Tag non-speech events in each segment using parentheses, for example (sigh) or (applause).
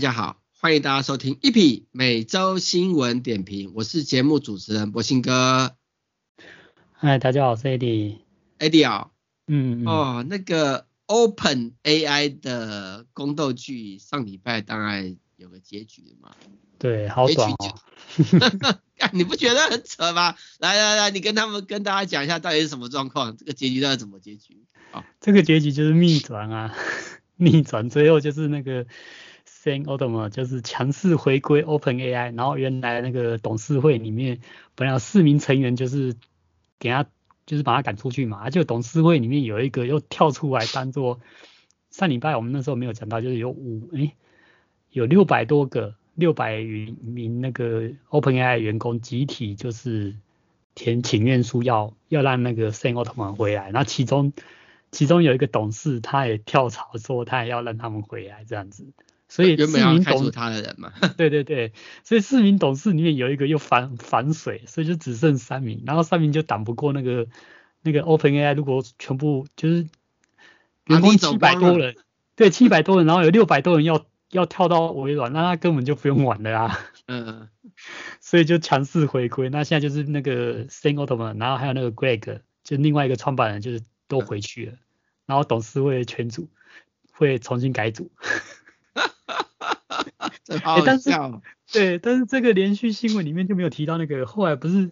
哎，大家好，欢迎大家收听 EP 每周新闻点评，我是节目主持人博兴哥。嗨，大家好，我是。Eddie 啊，嗯，嗯哦，那个 Open AI 的宫斗剧上礼拜当然有个结局嘛。对，好爽哦。(laughs) 你不觉得很扯吗？来来来，你跟他们跟大家讲一下到底是什么状况，这个结局到底怎么结局？哦，这个结局就是逆转啊，(laughs) 逆转，最后就是那个。Sam Altman 就是强势回归 OpenAI，然后原来那个董事会里面本来有四名成员就是给他就是把他赶出去嘛，就董事会里面有一个又跳出来当做上礼拜我们那时候没有讲到，就是有五诶有六百多个六百余名那个 OpenAI 员工集体就是填请愿书要要让那个 Sam Altman 回来，然后其中其中有一个董事他也跳槽说他也要让他们回来这样子。所以四名董事他的人嘛，(laughs) 对对对，所以四名董事里面有一个又反反水，所以就只剩三名，然后三名就挡不过那个那个 OpenAI，如果全部就是员工七百多人，对七百多人，然后有六百多人要要跳到微软，那他根本就不用玩了啊。嗯，(laughs) 所以就强势回归，那现在就是那个 Sam Altman，然后还有那个 Greg，就另外一个创办人就是都回去了，然后董事会全组会重新改组。哎，但是对，但是这个连续新闻里面就没有提到那个后来不是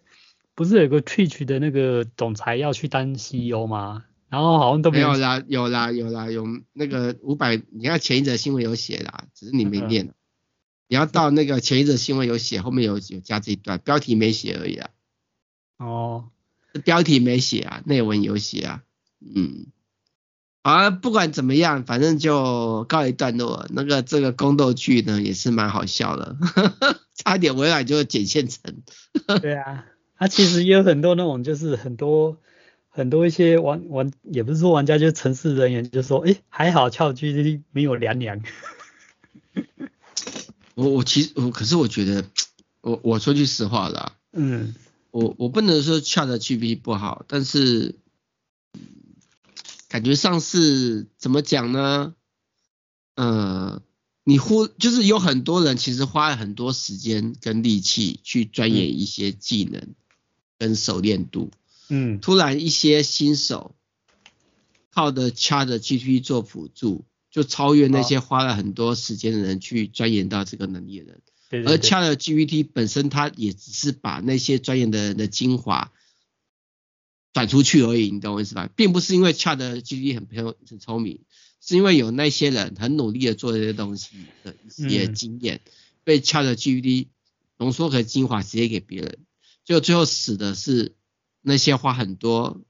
不是有个 Twitch 的那个总裁要去当 CEO 吗？然后好像都没有，啦，有啦有啦有那个五百，你看前一则新闻有写啦，只是你没念。嗯、你要到那个前一则新闻有写，后面有有加这一段，标题没写而已啊。哦，标题没写啊，内文有写啊，嗯。啊，不管怎么样，反正就告一段落。那个这个宫斗剧呢，也是蛮好笑的，(laughs) 差点微软就剪现成。对啊，它、啊、其实也有很多那种，就是很多很多一些玩玩，也不是说玩家，就是城市人员就说，哎，还好 ChatGPT 没有凉凉。(laughs) 我我其实我可是我觉得，我我说句实话啦，嗯，我我不能说 ChatGPT 不好，但是。感觉上是怎么讲呢？呃，你忽就是有很多人其实花了很多时间跟力气去钻研一些技能跟熟练度，嗯，突然一些新手靠的 ChatGPT 做辅助，就超越那些花了很多时间的人去钻研到这个能力的人，而 ChatGPT 本身它也只是把那些钻研的人的精华。转出去而已，你懂我意思吧？并不是因为 ChatGPT 很很很聪明，是因为有那些人很努力的做这些东西的一些经验，嗯、被 ChatGPT 浓缩和精华直接给别人，就最后死的是那些花很多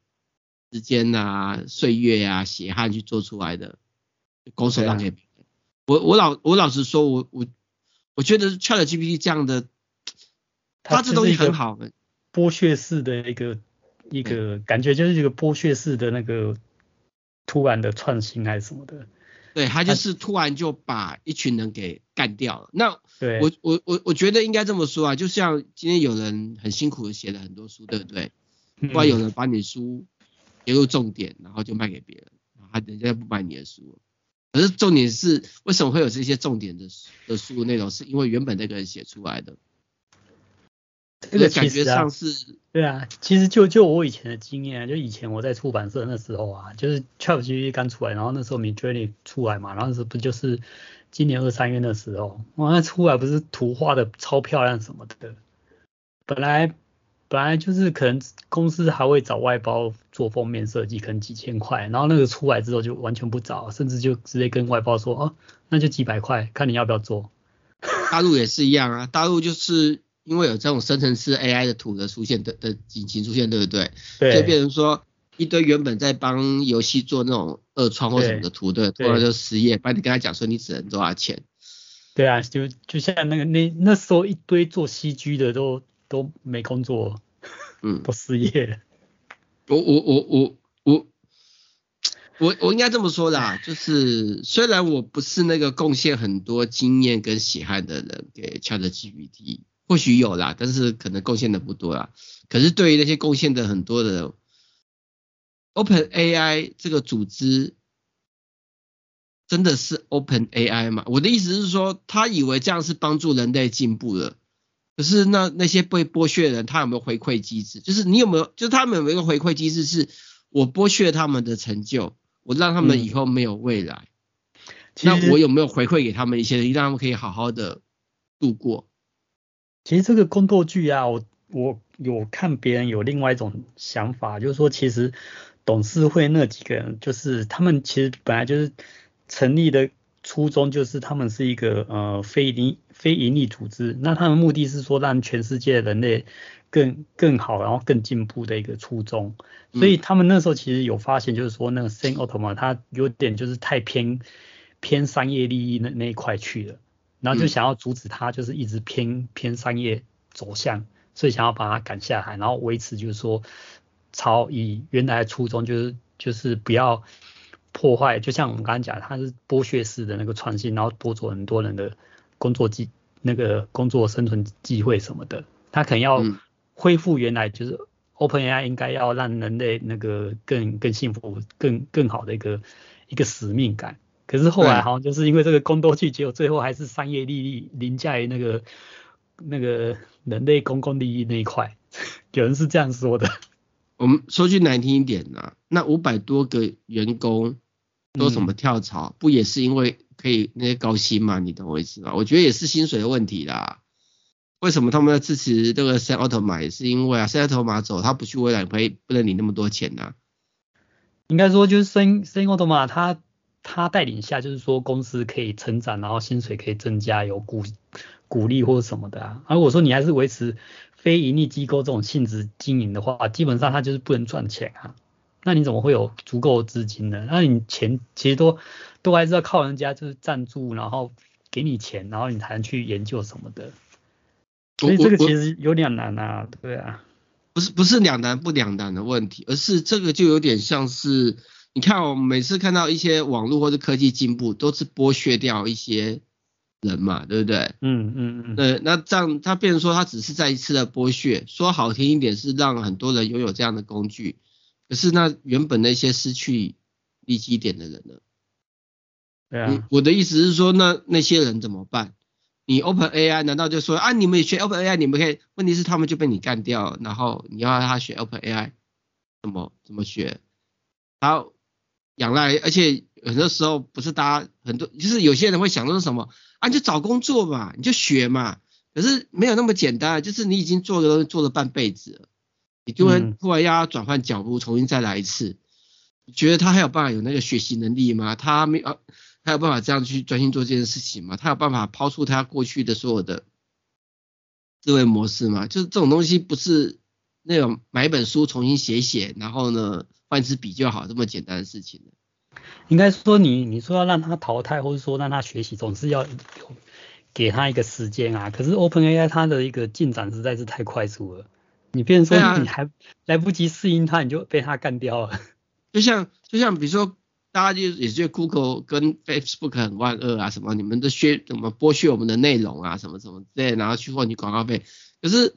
时间啊、岁月啊、血汗去做出来的，拱手让给别人。啊、我我老我老实说，我我我觉得 ChatGPT 这样的，它这东西很好的，剥削式的一个。一个感觉就是一个剥削式的那个突然的创新还是什么的，对，他就是突然就把一群人给干掉了。那我我我我觉得应该这么说啊，就像今天有人很辛苦的写了很多书，对不对？不然有人把你书列入重点，然后就卖给别人，然后人家不买你的书。可是重点是为什么会有这些重点的的书内容？是因为原本那个人写出来的。这个感觉上是，对啊，其实就就我以前的经验啊，就以前我在出版社那时候啊，就是 ChatGPT 刚出来，然后那时候 Midjourney 出来嘛，然后是不就是今年二三月的时候，哇，那出来不是图画的超漂亮什么的，本来本来就是可能公司还会找外包做封面设计，可能几千块，然后那个出来之后就完全不找，甚至就直接跟外包说，哦，那就几百块，看你要不要做。大陆也是一样啊，大陆就是。因为有这种生成式 AI 的图的出现的的引擎出现，对不对？对。就变成说一堆原本在帮游戏做那种二创或什么的图的，突然就失业，把你跟他讲说你只能多少钱？对啊，就就像那个那那时候一堆做 CG 的都都没工作，嗯，(laughs) 都失业了。我我我我我我我应该这么说的啊，就是虽然我不是那个贡献很多经验跟血汗的人给 ChatGPT。或许有啦，但是可能贡献的不多啦。可是对于那些贡献的很多的 OpenAI 这个组织，真的是 Open AI 吗？我的意思是说，他以为这样是帮助人类进步的。可是那那些被剥削的人，他有没有回馈机制？就是你有没有，就是他们有没有一个回馈机制，是我剥削他们的成就，我让他们以后没有未来。嗯、那我有没有回馈给他们一些，让他们可以好好的度过？其实这个宫斗剧啊，我我有看别人有另外一种想法，就是说其实董事会那几个人，就是他们其实本来就是成立的。初衷就是他们是一个呃非利非盈利组织，那他们目的是说让全世界人类更更好，然后更进步的一个初衷。所以他们那时候其实有发现，就是说那个 Sam Altman 它有点就是太偏偏商业利益那那一块去了，然后就想要阻止它，就是一直偏偏商业走向，所以想要把它赶下来，然后维持就是说朝以原来的初衷，就是就是不要。破坏，就像我们刚刚讲，它是剥削式的那个创新，然后夺走很多人的工作机，那个工作生存机会什么的。它可能要恢复原来，就是 OpenAI 应该要让人类那个更更幸福、更更好的一个一个使命感。可是后来好像就是因为这个宫斗剧，结果最后还是商业利益凌驾于那个那个人类公共利益那一块。(laughs) 有人是这样说的。我们说句难听一点呐，那五百多个员工都怎么跳槽，嗯、不也是因为可以那些高薪吗？你懂我意思吗？我觉得也是薪水的问题啦。为什么他们要支持这个 Sam Altman？也是因为啊，Sam Altman 走，他不去微软，可以不能领那么多钱呐、啊。应该说就是 Sam Sam Altman 他他带领下，就是说公司可以成长，然后薪水可以增加，有鼓鼓励或者什么的啊。而我说你还是维持。非盈利机构这种性质经营的话，基本上它就是不能赚钱啊。那你怎么会有足够的资金呢？那你钱其实都都还是要靠人家就是赞助，然后给你钱，然后你才能去研究什么的。所以这个其实有点难啊，对啊。不是不是两难不两难的问题，而是这个就有点像是，你看我们每次看到一些网络或者科技进步，都是剥削掉一些。人嘛，对不对？嗯嗯嗯。对，那这样他变成说他只是再一次的剥削，说好听一点是让很多人拥有这样的工具，可是那原本那些失去利基点的人呢？对啊。我的意思是说，那那些人怎么办？你 Open AI 难道就说啊，你们也学 Open AI，你们可以？问题是他们就被你干掉，然后你要让他学 Open AI，怎么怎么学？好，仰赖，而且很多时候不是大家很多，就是有些人会想的是什么？啊，你就找工作嘛，你就学嘛。可是没有那么简单，就是你已经做的东西做了半辈子了，你突然突然要转换脚步，重新再来一次。你觉得他还有办法有那个学习能力吗？他没有，他有办法这样去专心做这件事情吗？他有办法抛出他过去的所有的思维模式吗？就是这种东西不是那种买一本书重新写写，然后呢换一支笔就好这么简单的事情。应该说你你说要让他淘汰，或者说让他学习，总是要给他一个时间啊。可是 OpenAI 它的一个进展实在是太快速了，你变成说你还来不及适应它，你就被它干掉了。(laughs) 就像就像比如说，大家就也觉得 Google 跟 Facebook 很万恶啊，什么你们的削怎么剥削我们的内容啊，什么什么之类，然后去换取广告费。可是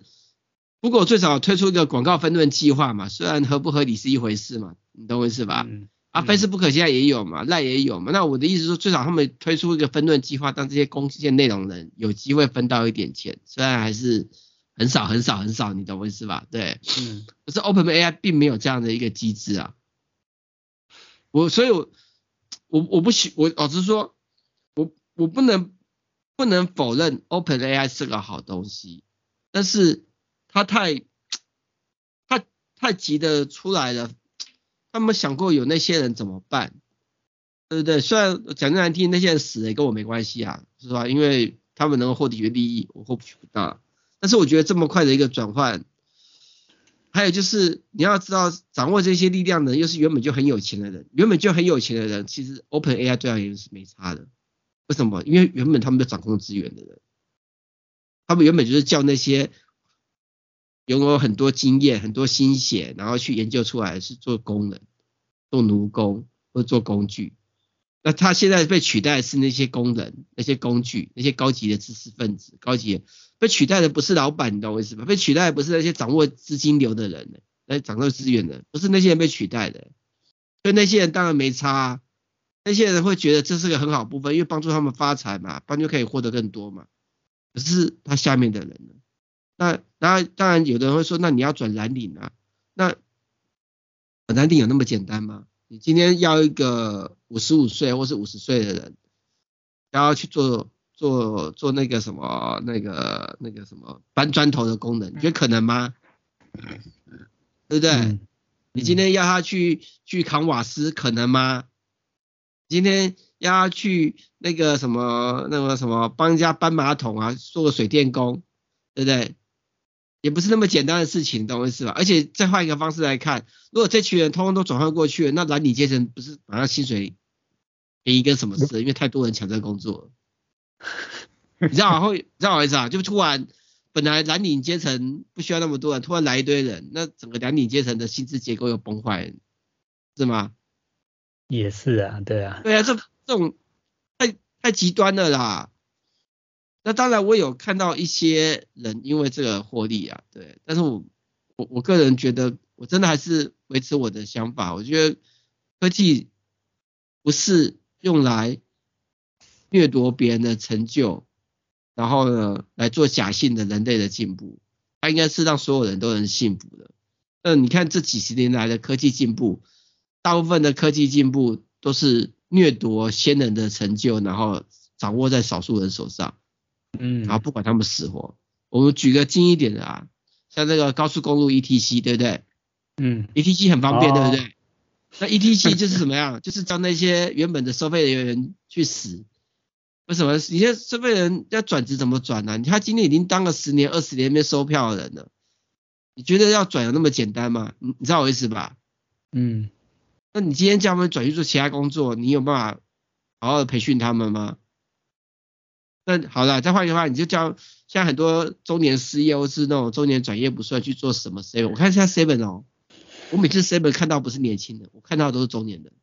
Google 最早推出一个广告分润计划嘛，虽然合不合理是一回事嘛，你懂我意思吧？嗯啊，Facebook 现在也有嘛，赖也有嘛。那我的意思是说，最少他们推出一个分润计划，让这些贡献内容人有机会分到一点钱，虽然还是很少很少很少，你懂我意思吧？对，嗯。可是 OpenAI 并没有这样的一个机制啊。我所以我，我我不喜我老实说，我我不能不能否认 OpenAI 是个好东西，但是他太，(tsk) 太太急的出来了。他们想过有那些人怎么办，对不对？虽然讲难听，那些人死了也跟我没关系啊，是吧？因为他们能够获得利益，我获取不到。但是我觉得这么快的一个转换，还有就是你要知道，掌握这些力量的人又是原本就很有钱的人，原本就很有钱的人，其实 OpenAI 对他而言是没差的。为什么？因为原本他们就掌控资源的人，他们原本就是叫那些。拥有很多经验、很多心血，然后去研究出来是做工人、做奴工或做工具。那他现在被取代的是那些工人、那些工具、那些高级的知识分子。高级的被取代的不是老板，你懂我意思吧？被取代的不是那些掌握资金流的人，来掌握资源的，不是那些人被取代的。所以那些人当然没差，那些人会觉得这是个很好部分，因为帮助他们发财嘛，帮助可以获得更多嘛。可是他下面的人呢？那当然，当然有的人会说，那你要转蓝领啊？那蓝领有那么简单吗？你今天要一个五十五岁或是五十岁的人，然后去做做做那个什么那个那个什么搬砖头的功能，你觉得可能吗？对不对？嗯、你今天要他去去扛瓦斯，可能吗？今天要他去那个什么那个什么帮人家搬马桶啊，做个水电工，对不对？也不是那么简单的事情，懂我意思吧？而且再换一个方式来看，如果这群人通通都转换过去了，那蓝领阶层不是马上薪水便宜跟什么事？因为太多人抢这个工作，(laughs) 你知道会，你知道我意思啊？就突然本来蓝领阶层不需要那么多人，突然来一堆人，那整个蓝领阶层的薪资结构又崩坏，是吗？也是啊，对啊，对啊，这这种太太极端了啦。那当然，我有看到一些人因为这个获利啊，对，但是我我我个人觉得，我真的还是维持我的想法，我觉得科技不是用来掠夺别人的成就，然后呢来做假性的人类的进步，它应该是让所有人都能幸福的。那你看这几十年来的科技进步，大部分的科技进步都是掠夺先人的成就，然后掌握在少数人手上。嗯，然后不管他们死活，我们举个近一点的啊，像这个高速公路 ETC，对不对？嗯，ETC 很方便，哦、对不对？那 ETC 就是怎么样？(laughs) 就是叫那些原本的收费人员去死。为什么？你现在收费人要转职怎么转呢、啊？他今天已经当了十年、二十年没收票的人了，你觉得要转有那么简单吗？你你知道我意思吧？嗯，那你今天叫他们转去做其他工作，你有办法好好的培训他们吗？那好了，再换一个话，你就叫像很多中年失业或是那种中年转业不算去做什么 seven，我看现在 seven 哦，我每次 seven 看到不是年轻人，我看到的都是中年人，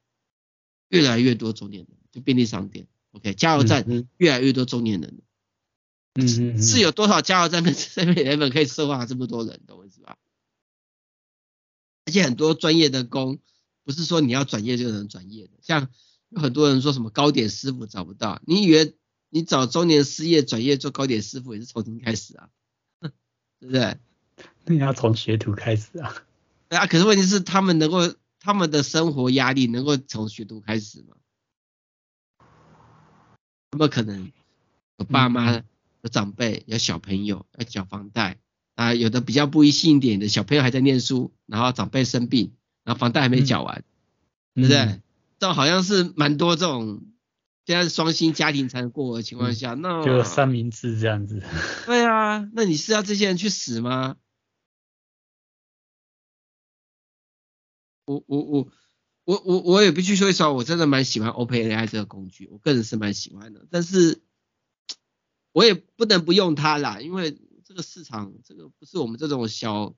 越来越多中年人，就便利商店，OK，加油站越来越多中年人，嗯嗯嗯，是有多少加油站跟 seven eleven 可以收纳这么多人，懂我意思吧？而且很多专业的工，不是说你要转业就能转业的，像有很多人说什么糕点师傅找不到，你以为？你找中年失业转业做糕点师傅也是从零开始啊，(laughs) 对不对？那你要从学徒开始啊。对啊，可是问题是他们能够他们的生活压力能够从学徒开始吗？怎么可能？有爸妈、有长辈、有小朋友要缴房贷啊，有的比较不一性一点的小朋友还在念书，然后长辈生病，然后房贷还没缴完，嗯、对不对？嗯、这好像是蛮多这种。现在是双薪家庭才能过的情况下，嗯、那就三明治这样子。对啊，那你是要这些人去死吗？我我我我我我也必须说一说，我真的蛮喜欢 OpenAI 这个工具，我个人是蛮喜欢的。但是我也不能不用它啦，因为这个市场，这个不是我们这种小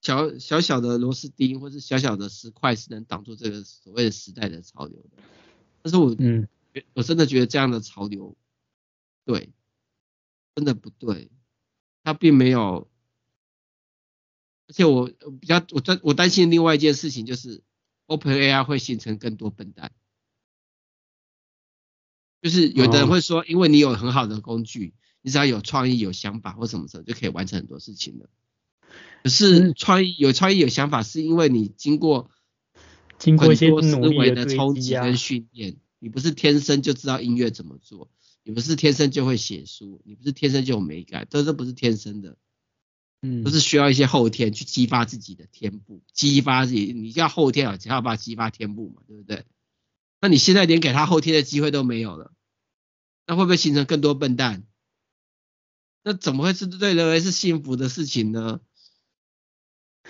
小小小的螺丝钉或是小小的石块是能挡住这个所谓的时代的潮流的。但是我嗯。我真的觉得这样的潮流，对，真的不对，他并没有，而且我比较我担我担心另外一件事情就是，OpenAI 会形成更多笨蛋，就是有的人会说，因为你有很好的工具，你只要有创意、有想法或什么时候就可以完成很多事情了。可是创意有创意有想法，是因为你经过经过一些思维的冲击跟训练。你不是天生就知道音乐怎么做，你不是天生就会写书，你不是天生就有美感，这都不是天生的，嗯，都是需要一些后天去激发自己的天赋，激发自己，你叫后天啊，才有办法激发天赋嘛，对不对？那你现在连给他后天的机会都没有了，那会不会形成更多笨蛋？那怎么会是对人为是幸福的事情呢？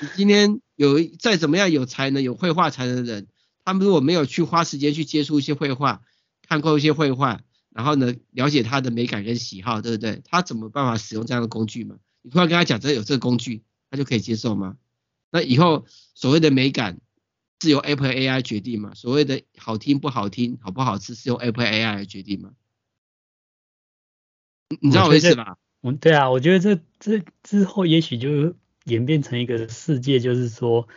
你今天有再怎么样有才能、有绘画才能的人。他们如果没有去花时间去接触一些绘画，看过一些绘画，然后呢，了解他的美感跟喜好，对不对？他怎么办法使用这样的工具嘛？你突然跟他讲，这有这个工具，他就可以接受吗？那以后所谓的美感是由 Apple AI 决定吗？所谓的好听不好听、好不好吃是由 Apple AI 来决定吗？你知道我意思吧？嗯，对啊，我觉得这这之后也许就演变成一个世界，就是说。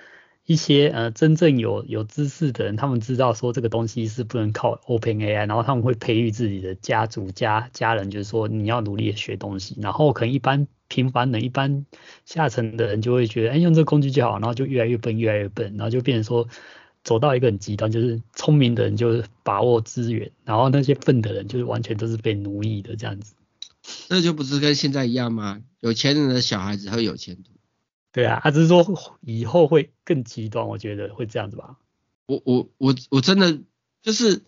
一些呃真正有有知识的人，他们知道说这个东西是不能靠 OpenAI，然后他们会培育自己的家族家家人，就是说你要努力的学东西，然后可能一般平凡人、一般下层的人就会觉得，哎，用这个工具就好，然后就越来越笨，越来越笨，然后就变成说走到一个很极端，就是聪明的人就是把握资源，然后那些笨的人就是完全都是被奴役的这样子。那就不是跟现在一样吗？有钱人的小孩子会有前途。对啊，他只是说以后会更极端，我觉得会这样子吧。我我我我真的就是，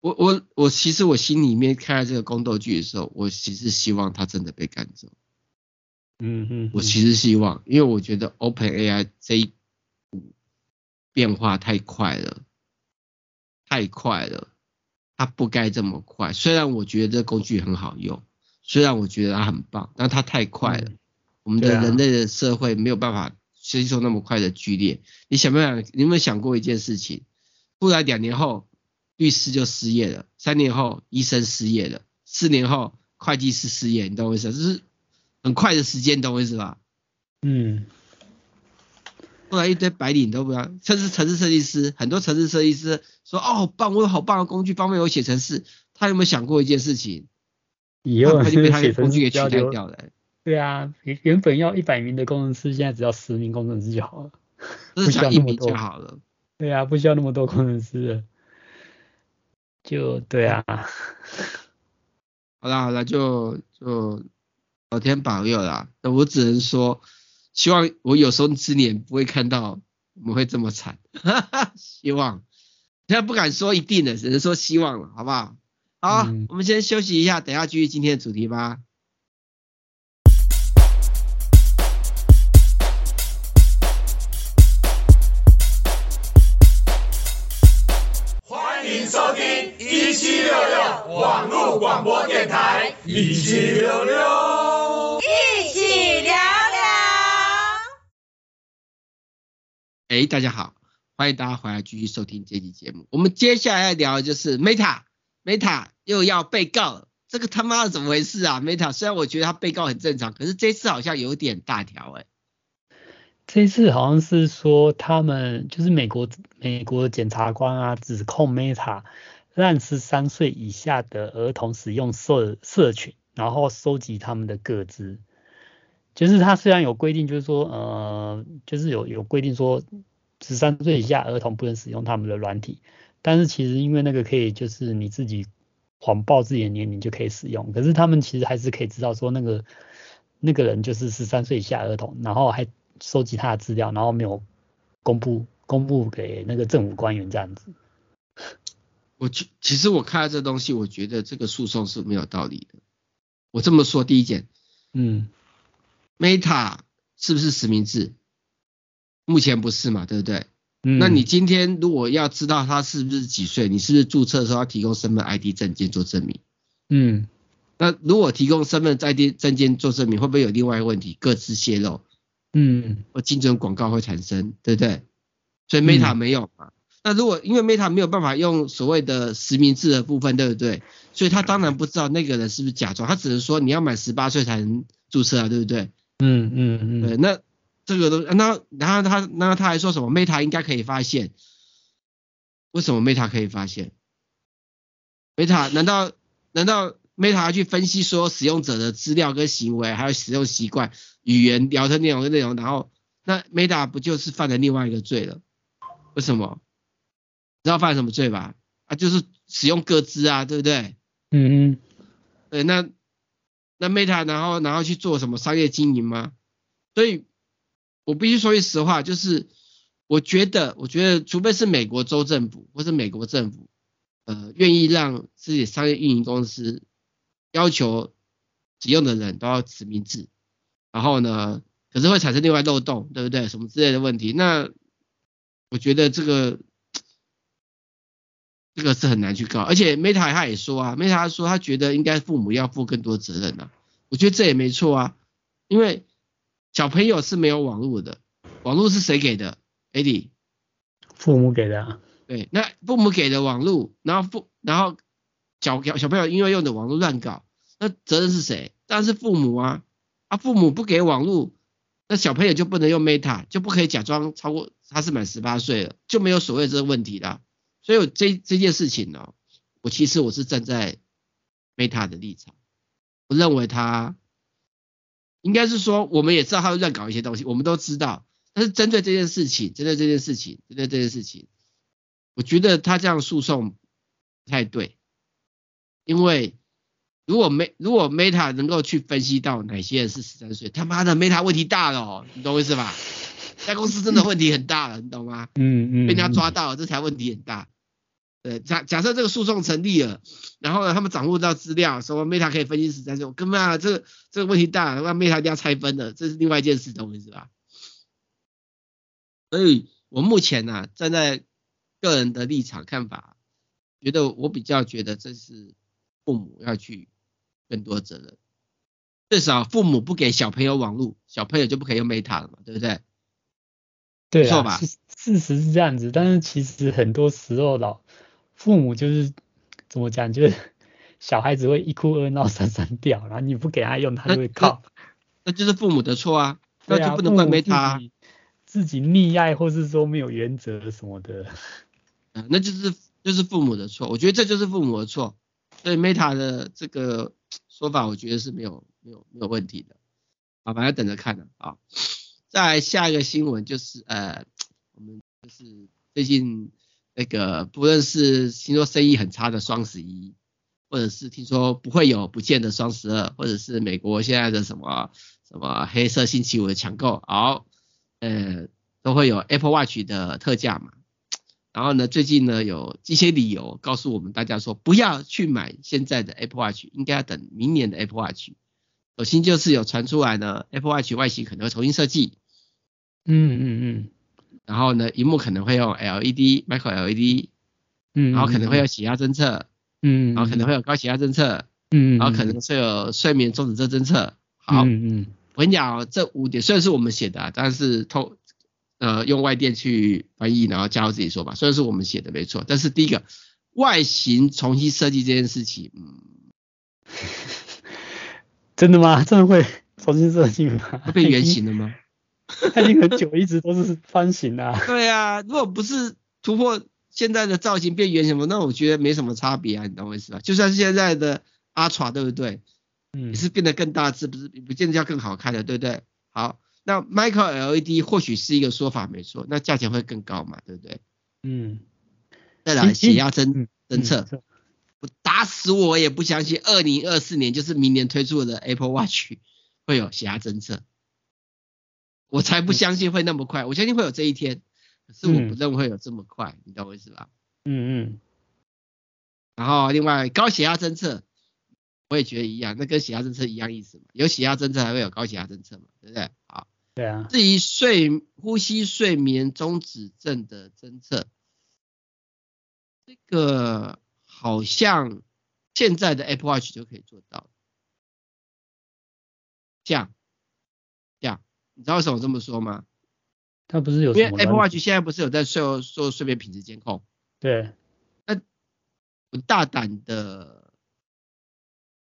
我我我其实我心里面看到这个宫斗剧的时候，我其实希望他真的被赶走。嗯嗯。我其实希望，因为我觉得 OpenAI 这一步变化太快了，太快了，它不该这么快。虽然我觉得这工具很好用，虽然我觉得它很棒，但它太快了。嗯我们的人类的社会没有办法接受那么快的剧烈。你想不想？你有没有想过一件事情？不然两年后律师就失业了，三年后医生失业了，四年后会计师失业，你懂我意思？就是很快的时间，懂我意思吧？嗯。后来一堆白领都不要，甚至城市设计师，很多城市设计师说：“哦，好棒，我有好棒的工具，方便我写程式。”他有没有想过一件事情？以后他就被他的工具给取代掉了。对啊，原原本要一百名的工程师，现在只要十名工程师就好了，不需要那么多就好了。对啊，不需要那么多工程师了。就对啊。好啦好啦，就就老天保佑啦。那我只能说，希望我有生之年不会看到我们会这么惨。(laughs) 希望，现在不敢说一定的，只能说希望了，好不好？好，嗯、我们先休息一下，等下继续今天的主题吧。七六六网络广播电台，一七六六，一起聊聊。哎，大家好，欢迎大家回来继续收听这期节目。我们接下来要聊的就是 Meta，Meta 又要被告了，这个他妈的怎么回事啊？Meta 虽然我觉得他被告很正常，可是这次好像有点大条哎。这次好像是说他们就是美国美国检察官啊，指控 Meta 让十三岁以下的儿童使用社社群，然后收集他们的个资。就是他虽然有规定，就是说呃，就是有有规定说十三岁以下儿童不能使用他们的软体，但是其实因为那个可以就是你自己谎报自己的年龄就可以使用，可是他们其实还是可以知道说那个那个人就是十三岁以下儿童，然后还。收集他的资料，然后没有公布公布给那个政府官员这样子。我其其实我看到这东西，我觉得这个诉讼是没有道理的。我这么说，第一件，嗯，Meta 是不是实名制？目前不是嘛，对不对？嗯。那你今天如果要知道他是不是几岁，你是不是注册的时候要提供身份 ID 证件做证明？嗯。那如果提供身份 ID 证件做证明，会不会有另外一个问题，各自泄露？嗯，或精准广告会产生，对不对？所以 Meta 没有嘛？嗯、那如果因为 Meta 没有办法用所谓的实名制的部分，对不对？所以他当然不知道那个人是不是假装，他只能说你要满十八岁才能注册啊，对不对？嗯嗯嗯。对，那这个都那然后他那他还说什么 Meta 应该可以发现？为什么 Meta 可以发现？Meta 难道难道？Meta 要去分析所有使用者的资料跟行为，还有使用习惯、语言、聊天内容跟内容，然后那 Meta 不就是犯了另外一个罪了？为什么？知道犯什么罪吧？啊，就是使用个资啊，对不对？嗯嗯。对，那那 Meta 然后然后去做什么商业经营吗？所以，我必须说句实话，就是我觉得，我觉得，除非是美国州政府或是美国政府，呃，愿意让自己商业运营公司。要求使用的人都要实名制，然后呢，可是会产生另外漏洞，对不对？什么之类的问题，那我觉得这个这个是很难去告。而且 Meta 他也说啊，Meta 说他觉得应该父母要负更多责任啊。我觉得这也没错啊，因为小朋友是没有网络的，网络是谁给的？Eddie，父母给的啊。对，那父母给的网络，然后父然后。小小朋友因为用的网络乱搞，那责任是谁？当然是父母啊！啊，父母不给网络，那小朋友就不能用 Meta，就不可以假装超过他是满十八岁了，就没有所谓这个问题了。所以这这件事情呢、哦，我其实我是站在 Meta 的立场，我认为他应该是说，我们也知道他会乱搞一些东西，我们都知道。但是针对这件事情，针对这件事情，针对这件事情，我觉得他这样诉讼不太对，因为。如果没如果 Meta 能够去分析到哪些人是十三岁，他妈的 Meta 问题大了哦，你懂我意思吧？该公司真的问题很大了，你懂吗？嗯嗯，被人家抓到了，这才问题很大。对，假假设这个诉讼成立了，然后呢，他们掌握到资料，说 Meta 可以分析十三岁，我根本啊，这个这个问题大了，那 Meta 一定要拆分的，这是另外一件事，懂我意思吧？所以我目前呢、啊，站在个人的立场看法，觉得我比较觉得这是父母要去。更多责任，至少父母不给小朋友网络，小朋友就不可以用 Meta 了嘛，对不对？对啊，吧？事实是这样子，但是其实很多时候老父母就是怎么讲，(laughs) 就是小孩子会一哭二闹三上吊，然后你不给他用，他就会靠，那，就是父母的错啊，那就不能怪 Meta，自，自己溺爱或是说没有原则什么的，嗯，那就是就是父母的错，我觉得这就是父母的错，所以 Meta 的这个。说法我觉得是没有没有没有问题的，好，反正等着看呢啊。再来下一个新闻就是呃，我们就是最近那个不论是听说生意很差的双十一，或者是听说不会有不见的双十二，或者是美国现在的什么什么黑色星期五的抢购，好，呃，都会有 Apple Watch 的特价嘛。然后呢，最近呢有一些理由告诉我们大家说，不要去买现在的 Apple Watch，应该要等明年的 Apple Watch。首先就是有传出来呢，Apple Watch 外形可能会重新设计。嗯嗯嗯。然后呢，荧幕可能会用 LED、Micro LED。嗯。然后可能会有血压侦测。嗯。然后可能会有高血压侦测。嗯。然后可能会有睡眠中止症侦测。好。嗯嗯。我跟你讲，这五点虽然是我们写的，但是透。呃，用外电去翻译，然后加入自己说吧，虽然是我们写的没错，但是第一个外形重新设计这件事情，嗯，(laughs) 真的吗？真的会重新设计吗？会变圆形了吗？(laughs) 它已经很久一直都是方形啊。(laughs) 对啊，如果不是突破现在的造型变圆形，那我觉得没什么差别啊，你懂我意思吧？就算是现在的 Ultra，对不对？嗯，也是变得更大只，不是不见得要更好看的，对不对？好。那 Micro LED 或许是一个说法，没错，那价钱会更高嘛，对不对？嗯。再来血压侦侦测，我打死我也不相信，二零二四年就是明年推出的 Apple Watch 会有血压侦测，我才不相信会那么快，我相信会有这一天，可是我不认为会有这么快，你懂我意思吧？嗯嗯。然后另外高血压侦测，我也觉得一样，那跟血压侦测一样意思嘛，有血压侦测还会有高血压侦测嘛，对不对？好。对啊，至于睡呼吸睡眠中止症的侦测，这个好像现在的 Apple Watch 就可以做到。这样，你知道为什么这么说吗？它不是有？因为 Apple Watch 现在不是有在做做睡眠品质监控？对。那我大胆的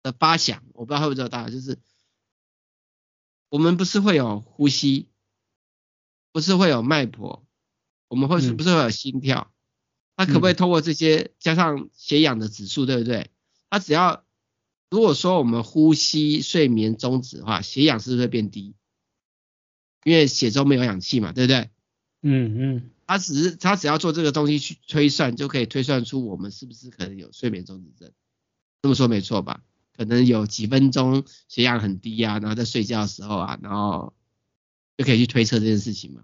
的发想，我不知道会不会这么大，就是。我们不是会有呼吸，不是会有脉搏，我们会是不是会有心跳？它可不可以通过这些加上血氧的指数，对不对？它只要如果说我们呼吸睡眠终止的话，血氧是不是会变低？因为血中没有氧气嘛，对不对？嗯嗯。他只是它只要做这个东西去推算，就可以推算出我们是不是可能有睡眠中止症。这么说没错吧？可能有几分钟血氧很低啊，然后在睡觉的时候啊，然后就可以去推测这件事情嘛。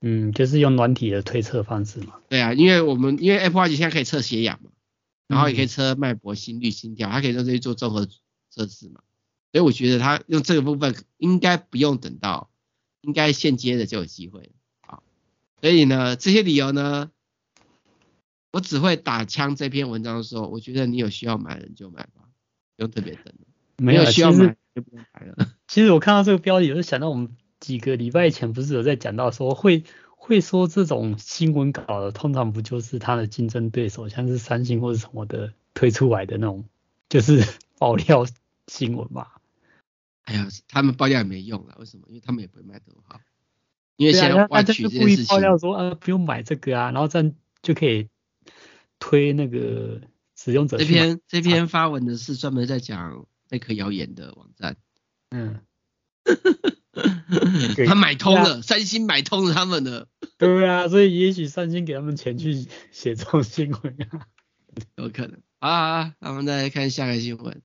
嗯，就是用软体的推测方式嘛。对啊，因为我们因为 Apple Watch 现在可以测血氧嘛，然后也可以测脉搏、心率、心跳，它可以用这些做综合测试嘛。所以我觉得它用这个部分应该不用等到，应该现接的就有机会。啊，所以呢，这些理由呢，我只会打枪这篇文章的时候，我觉得你有需要买的人就买吧。不用特别等，没有需要买就不用买了。其实我看到这个标题，我就想到我们几个礼拜前不是有在讲到说会会说这种新闻稿的，通常不就是他的竞争对手，像是三星或者什么的推出来的那种，就是爆料新闻嘛。哎呀，他们爆料也没用了，为什么？因为他们也不会卖多好。因为现在挖取这件事情，爆料说啊，不用买这个啊，然后这样就可以推那个使用者。这篇这篇发文的是专门在讲那颗谣言的网站。嗯。(laughs) 他买通了，三星买通了他们的。对啊，所以也许三星给他们钱去写这种新闻啊，有可能。好啊，那我们再来看下个新闻。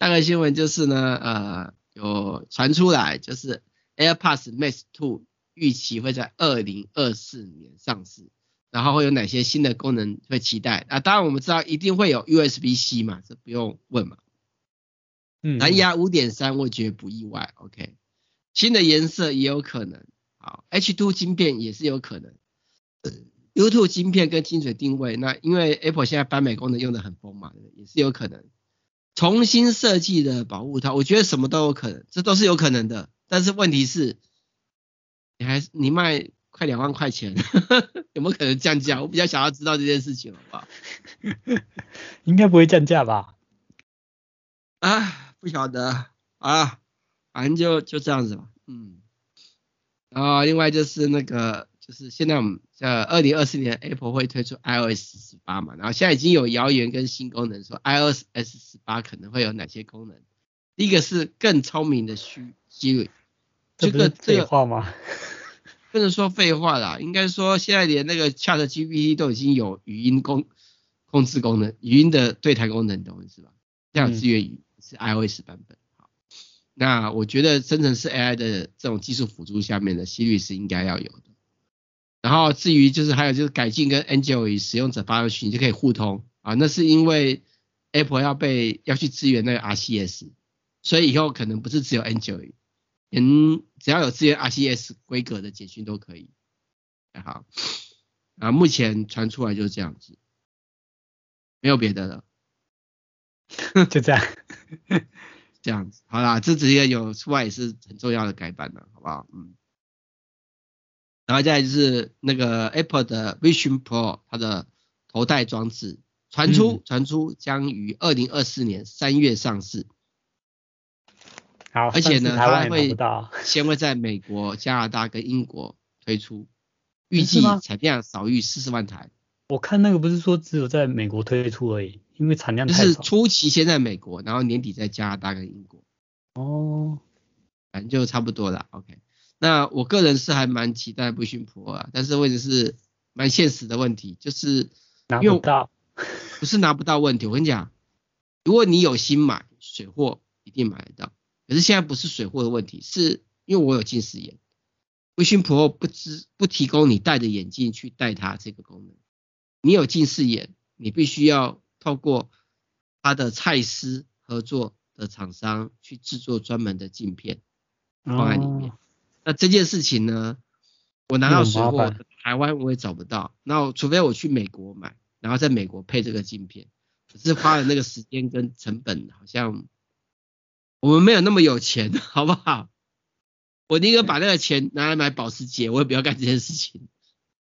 下个新闻就是呢，呃，有传出来，就是 AirPods Max 2预期会在二零二四年上市，然后会有哪些新的功能会期待？啊，当然我们知道一定会有 USB-C 嘛，这不用问嘛。嗯。蓝牙五点三，我觉得不意外。OK。新的颜色也有可能，好，H2 晶片也是有可能，U2 晶片跟精准定位，那因为 Apple 现在斑美功能用的很疯嘛，也是有可能。重新设计的保护套，我觉得什么都有可能，这都是有可能的。但是问题是，你还你卖快两万块钱，(laughs) 有没有可能降价？我比较想要知道这件事情，好不好？(laughs) 应该不会降价吧？啊，不晓得啊。反正就就这样子吧，嗯，然后另外就是那个，就是现在我们呃，二零二四年 Apple 会推出 iOS 十八嘛，然后现在已经有谣言跟新功能说 iOS 十八可能会有哪些功能，第一个是更聪明的虚 Siri，这个废话吗？(laughs) 不能说废话啦，应该说现在连那个 Chat GPT 都已经有语音控控制功能，语音的对谈功能，懂我意思吧？这样支援语是 iOS 版本。那我觉得生成式 AI 的这种技术辅助下面的 Siri 是应该要有的。然后至于就是还有就是改进跟 Android 使用者发的讯息就可以互通啊，那是因为 Apple 要被要去支援那个 RCS，所以以后可能不是只有 Android，嗯，只要有支援 RCS 规格的简讯都可以。好，啊，目前传出来就是这样子，没有别的了，(laughs) 就这样。(laughs) 这样子，好啦，这直接有出来也是很重要的改版了，好不好？嗯。然后再来就是那个 Apple 的 Vision Pro，它的头戴装置传出传、嗯、出将于二零二四年三月上市。好，而且呢，它会先会在美国、加拿大跟英国推出，预计产量少于四十万台。我看那个不是说只有在美国推出而已。因为产量就是初期先在美国，然后年底在加拿大跟英国。哦，反正就差不多了。OK，那我个人是还蛮期待 Vision Pro 啊，但是问题是蛮现实的问题，就是拿不到，不是拿不到问题。我跟你讲，如果你有心买，水货一定买得到。可是现在不是水货的问题，是因为我有近视眼，Vision Pro 不知不提供你戴着眼镜去戴它这个功能。你有近视眼，你必须要。透过它的蔡司合作的厂商去制作专门的镜片放在里面，哦、那这件事情呢，我拿到水货，台湾我也找不到，那除非我去美国买，然后在美国配这个镜片，可是花的那个时间跟成本好像我们没有那么有钱，(laughs) 好不好？我宁可把那个钱拿来买保时捷，我也不要干这件事情，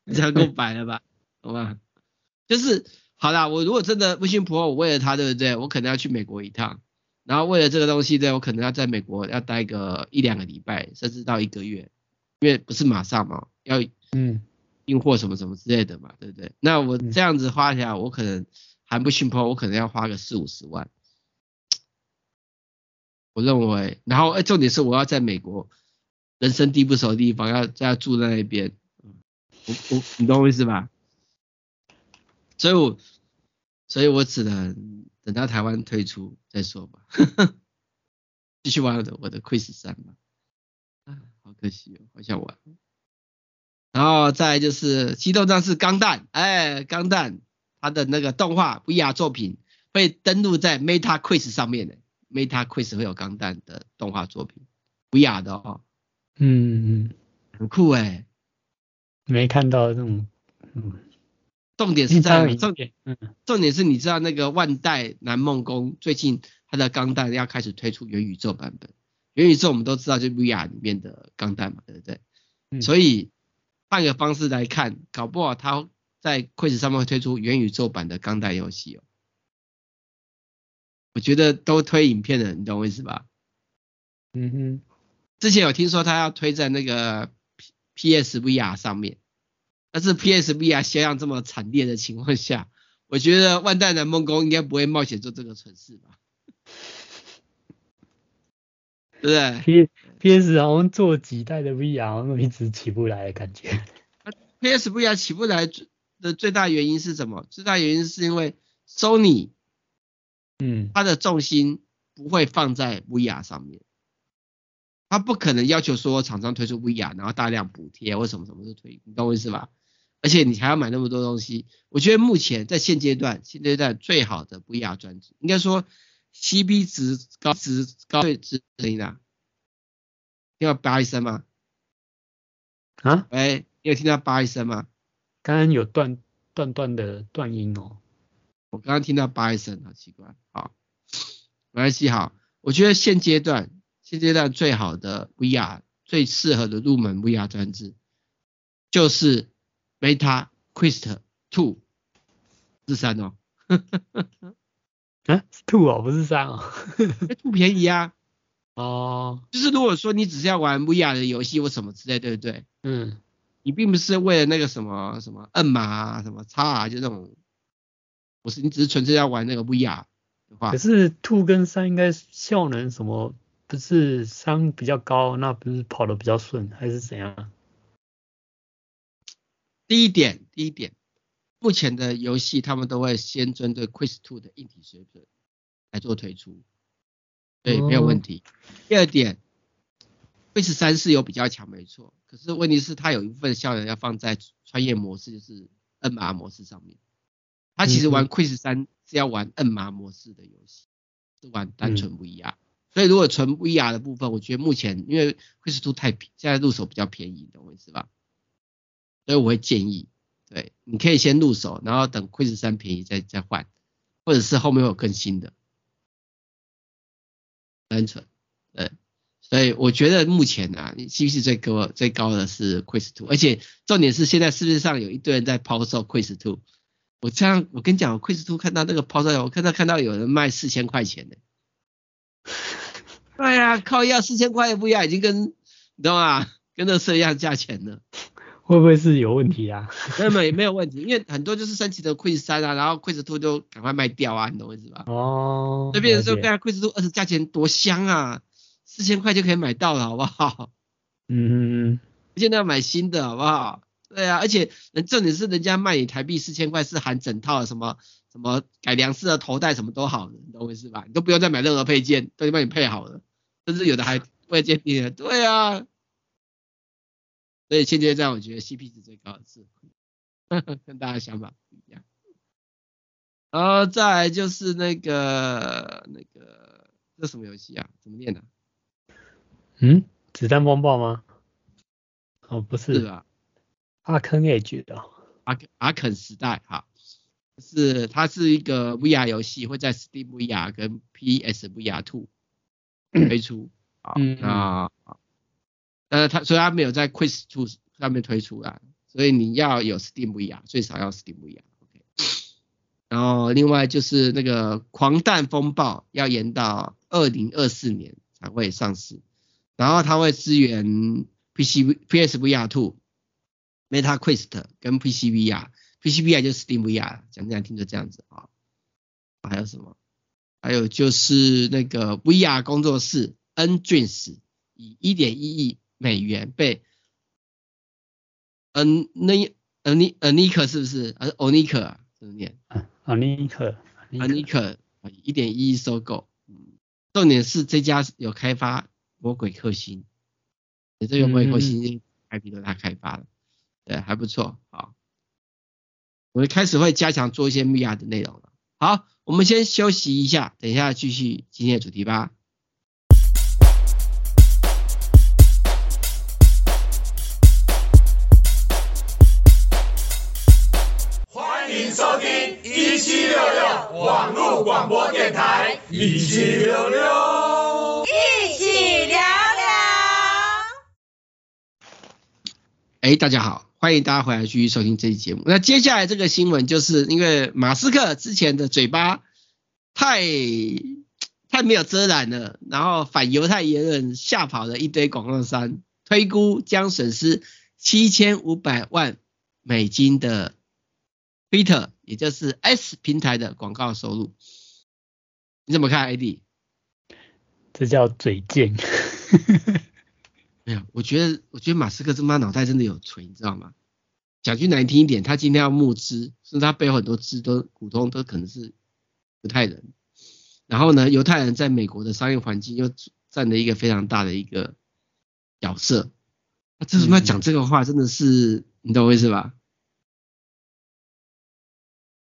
这样够白了吧？好吧，就是。好啦，我如果真的不信 Pro，我为了它，对不对？我可能要去美国一趟，然后为了这个东西，对，我可能要在美国要待个一两个礼拜，甚至到一个月，因为不是马上嘛，要嗯运货什么什么之类的嘛，对不对？那我这样子花起来，我可能还不信 Pro，我可能要花个四五十万。我认为，然后哎，重点是我要在美国人生地不熟的地方，要要住在那边，我我你懂我意思吧？所以我，所以我只能等到台湾推出再说吧。继续玩我的我的 Quest 三吧。啊，好可惜哦，好想玩。然后再来就是《机动战士钢弹》，哎，钢弹它的那个动画 VR 作品会登录在 Meta Quest 上面的，Meta Quest 会有钢弹的动画作品，VR 的哦。嗯嗯，很酷哎。没看到这种，嗯。重点是在重点，嗯，重点是你知道那个万代南梦宫最近它的钢弹要开始推出元宇宙版本，元宇宙我们都知道就 VR 里面的钢弹嘛，对不对？嗯，所以换个方式来看，搞不好它在 Quest 上面会推出元宇宙版的钢弹游戏哦。我觉得都推影片的，你懂我意思吧？嗯哼，之前有听说他要推在那个 PSVR 上面，但是 PSVR 销量这么惨烈的情况下，我觉得万代南梦宫应该不会冒险做这个蠢事吧？对不对？P PS 好像做几代的 VR 好像一直起不来的感觉。PSVR 起不来的最大原因是什么？最大原因是因为 Sony，嗯，它的重心不会放在 VR 上面，它不可能要求说厂商推出 VR，然后大量补贴或什么什么的推，你懂我意思吧？而且你还要买那么多东西，我觉得目前在现阶段，现阶段最好的 VR 专辑，应该说 CB 值高值高最值声音啊，听到叭一声吗？啊？喂，你有听到叭一声吗？刚刚有断断断的断音哦。我刚刚听到叭一声，好奇怪。好，没关系，好，我觉得现阶段现阶段最好的 VR 最适合的入门 VR 装置就是。Meta Quest Two (laughs) 是三哦，(laughs) 啊，Two 哦，不是三哦，(laughs) Two 便宜啊，哦，就是如果说你只是要玩 VR 的游戏或什么之类，对不对？嗯，你并不是为了那个什么什么摁码啊，什么叉啊，就这种，不是，你只是纯粹要玩那个 VR 的话。可是 Two 跟三应该效能什么，不是三比较高，那不是跑得比较顺，还是怎样？第一点，第一点，目前的游戏他们都会先针对 Quest 2的硬体水准来做推出，对，没有问题。第二点，Quest 3是有比较强，没错，可是问题是它有一部分效能要放在穿越模式，就是 NR 模式上面。他其实玩 Quest 3是要玩 NR 模式的游戏，是玩单纯 VR。所以如果纯 VR 的部分，我觉得目前因为 Quest 2太便，现在入手比较便宜，懂我意思吧？所以我会建议，对，你可以先入手，然后等 Quest 3便宜再再换，或者是后面会有更新的，单纯，对，所以我觉得目前啊，CP 值最高最高的是 Quest 2，而且重点是现在市面上有一堆人在抛售 Quest 2，我这样我跟你讲，Quest 2看到那个抛售，我看到看到有人卖四千块钱的，(laughs) 哎呀，靠要四千块也不要，已经跟你知道吗？跟乐色一样价钱了。会不会是有问题啊？没有没有没有问题，因为很多就是升级的 Quest 3啊，然后 Quest 2就赶快卖掉啊，你懂我意思吧？哦。这边的时候看 Quest 2二十价钱多香啊，四千块就可以买到了，好不好？嗯嗯嗯。现在要买新的好不好？对啊，而且人重点是人家卖你台币四千块是含整套的什么什么改良式的头戴什么都好的，你懂我意思吧？你都不用再买任何配件，都已经帮你配好了，甚至有的还未见你的，对啊。所以现阶段我觉得 CP 值最高的是，(laughs) 跟大家想法不一样。然后再来就是那个那个这什么游戏啊？怎么念的？嗯，子弹风暴吗？哦，不是，是吧？阿肯 Age 的，阿肯阿肯时代哈，是它是一个 VR 游戏，会在 Steam VR 跟 PS VR Two 推出。好，嗯那。呃，它所以他没有在 Quest 2上面推出来，所以你要有 Steam VR，最少要 Steam VR。OK，然后另外就是那个狂弹风暴要延到二零二四年才会上市，然后它会支援 PC、PS VR 2、Meta Quest 跟 PC VR，PC VR 就是 Steam VR，讲讲听着这样子啊。还有什么？还有就是那个 VR 工作室 nDreams 以一点一亿。美元被，嗯，那呃尼呃尼克是不是？还是欧尼克啊？怎么念？欧尼克，欧尼克一点一亿收购。嗯，重点是这家有开发魔鬼克星，也这个魔鬼克星 IP 都是他开发的，嗯、对，还不错。好，我们开始会加强做一些 VR 的内容了。好，我们先休息一下，等一下继续今天的主题吧。哎，大家好，欢迎大家回来继续收听这期节目。那接下来这个新闻，就是因为马斯克之前的嘴巴太太没有遮拦了，然后反犹太言论吓跑了一堆广告商，推估将损失七千五百万美金的 Twitter，也就是 S 平台的广告收入。你怎么看，AD？这叫嘴贱。没有，我觉得，我觉得马斯克这妈脑袋真的有锤，你知道吗？讲句难听一点，他今天要募资，甚至他背后很多资都股东都可能是犹太人。然后呢，犹太人在美国的商业环境又占了一个非常大的一个角色。他这什么要讲这个话，真的是、嗯、你懂我意思吧？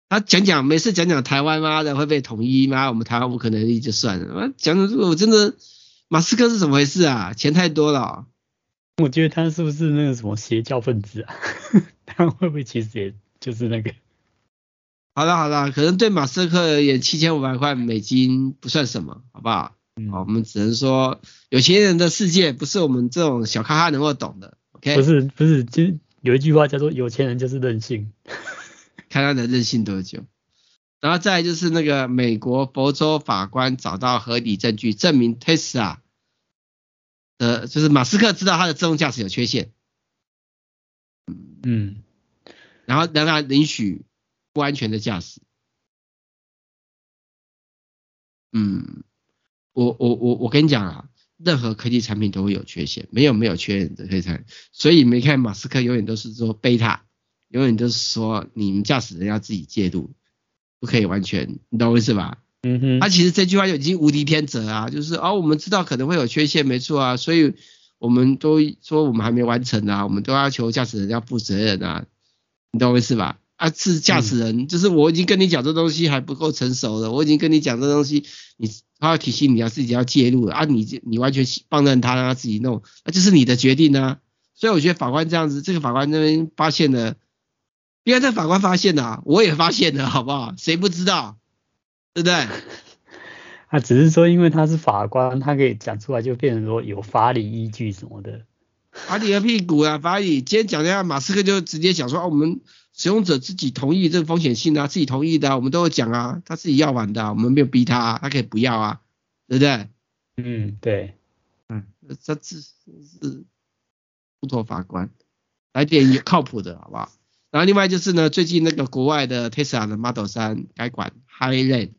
他讲讲每次讲讲台湾妈的会被统一吗？我们台湾不可能一就算了。讲讲这个我真的，马斯克是怎么回事啊？钱太多了、哦。我觉得他是不是那个什么邪教分子啊？(laughs) 他会不会其实也就是那个？好了好了，可能对马斯克而言，七千五百块美金不算什么，好不好？嗯，好，我们只能说，有钱人的世界不是我们这种小咖咖能够懂的。OK？不是不是，就有一句话叫做“有钱人就是任性”，(laughs) 看他能任性多久。然后再来就是那个美国佛州法官找到合理证据，证明 Tesla 的，就是马斯克知道他的自动驾驶有缺陷。嗯，然后让他允许。不安全的驾驶，嗯，我我我我跟你讲啊，任何科技产品都会有缺陷，没有没有缺陷的科技产品，所以没看马斯克永远都是说贝塔，永远都是说你们驾驶人要自己介入，不可以完全，你懂我意思吧？嗯哼，他其实这句话就已经无敌天责啊，就是哦，我们知道可能会有缺陷，没错啊，所以我们都说我们还没完成啊，我们都要求驾驶人要负责任啊，你懂我意思吧？啊，是驾驶人、嗯，就是我已经跟你讲这东西还不够成熟了，我已经跟你讲这东西，你他要提醒你要自己要介入啊，你你完全放任他让他自己弄，那就是你的决定啊。所以我觉得法官这样子，这个法官那边发现了，因为这法官发现了，我也发现了，好不好？谁不知道，对不对？他 (laughs) 只是说，因为他是法官，他可以讲出来，就变成说有法理依据什么的。法理的屁股啊！法理，今天讲一下，马斯克就直接讲说啊，我们。使用者自己同意这个风险性啊，自己同意的、啊，我们都会讲啊，他自己要玩的、啊，我们没有逼他、啊，他可以不要啊，对不对？嗯，对，嗯，这这是不妥法官，来点有靠谱的好不好？然后另外就是呢，最近那个国外的 Tesla 的 Model 3改款 Highland，好，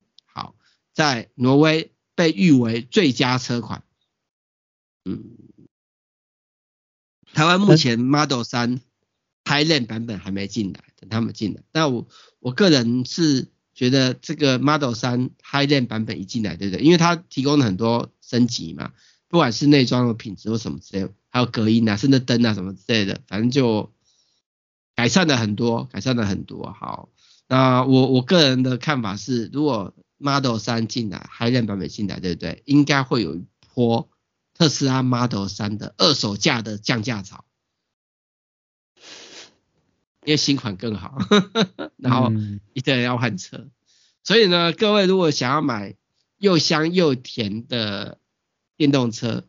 在挪威被誉为最佳车款，嗯，台湾目前 Model 3。Highland 版本还没进来，等他们进来。那我我个人是觉得这个 Model 3 Highland 版本一进来，对不对？因为它提供了很多升级嘛，不管是内装的品质或什么之类，还有隔音啊，甚至灯啊什么之类的，反正就改善了很多，改善了很多。好，那我我个人的看法是，如果 Model 3进来，Highland 版本进来，对不对？应该会有一波特斯拉 Model 3的二手价的降价潮。因为新款更好，(laughs) 然后一堆人要换车，嗯，所以呢，各位如果想要买又香又甜的电动车，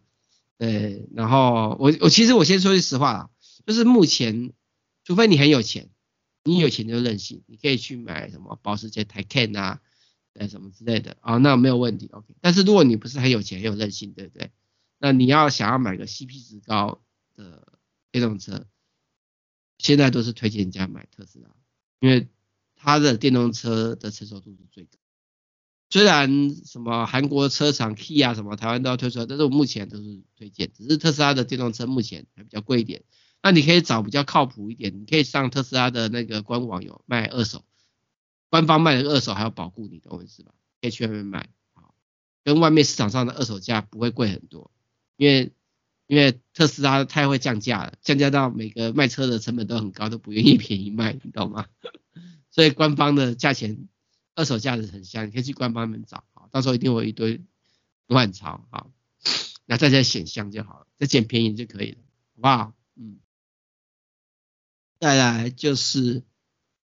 呃，然后我我其实我先说句实话啦，就是目前，除非你很有钱，你有钱就任性，你可以去买什么保时捷 Taycan 啊，哎什么之类的啊，那没有问题，OK。但是如果你不是很有钱很有韧性，对不对？那你要想要买个 CP 值高的电动车。现在都是推荐人家买特斯拉，因为它的电动车的成熟度是最高。虽然什么韩国车厂 Kia 什么台湾都要推出来，但是我目前都是推荐，只是特斯拉的电动车目前还比较贵一点。那你可以找比较靠谱一点，你可以上特斯拉的那个官网有卖二手，官方卖的二手还要保护，你懂我意思吧？可以去外面买，好，跟外面市场上的二手价不会贵很多，因为。因为特斯拉太会降价了，降价到每个卖车的成本都很高，都不愿意便宜卖，你懂吗？(laughs) 所以官方的价钱，二手价值很香，你可以去官方那边找，好，到时候一定会一堆乱潮，好，那大家选香就好了，再捡便宜就可以了，好不好？嗯，再来就是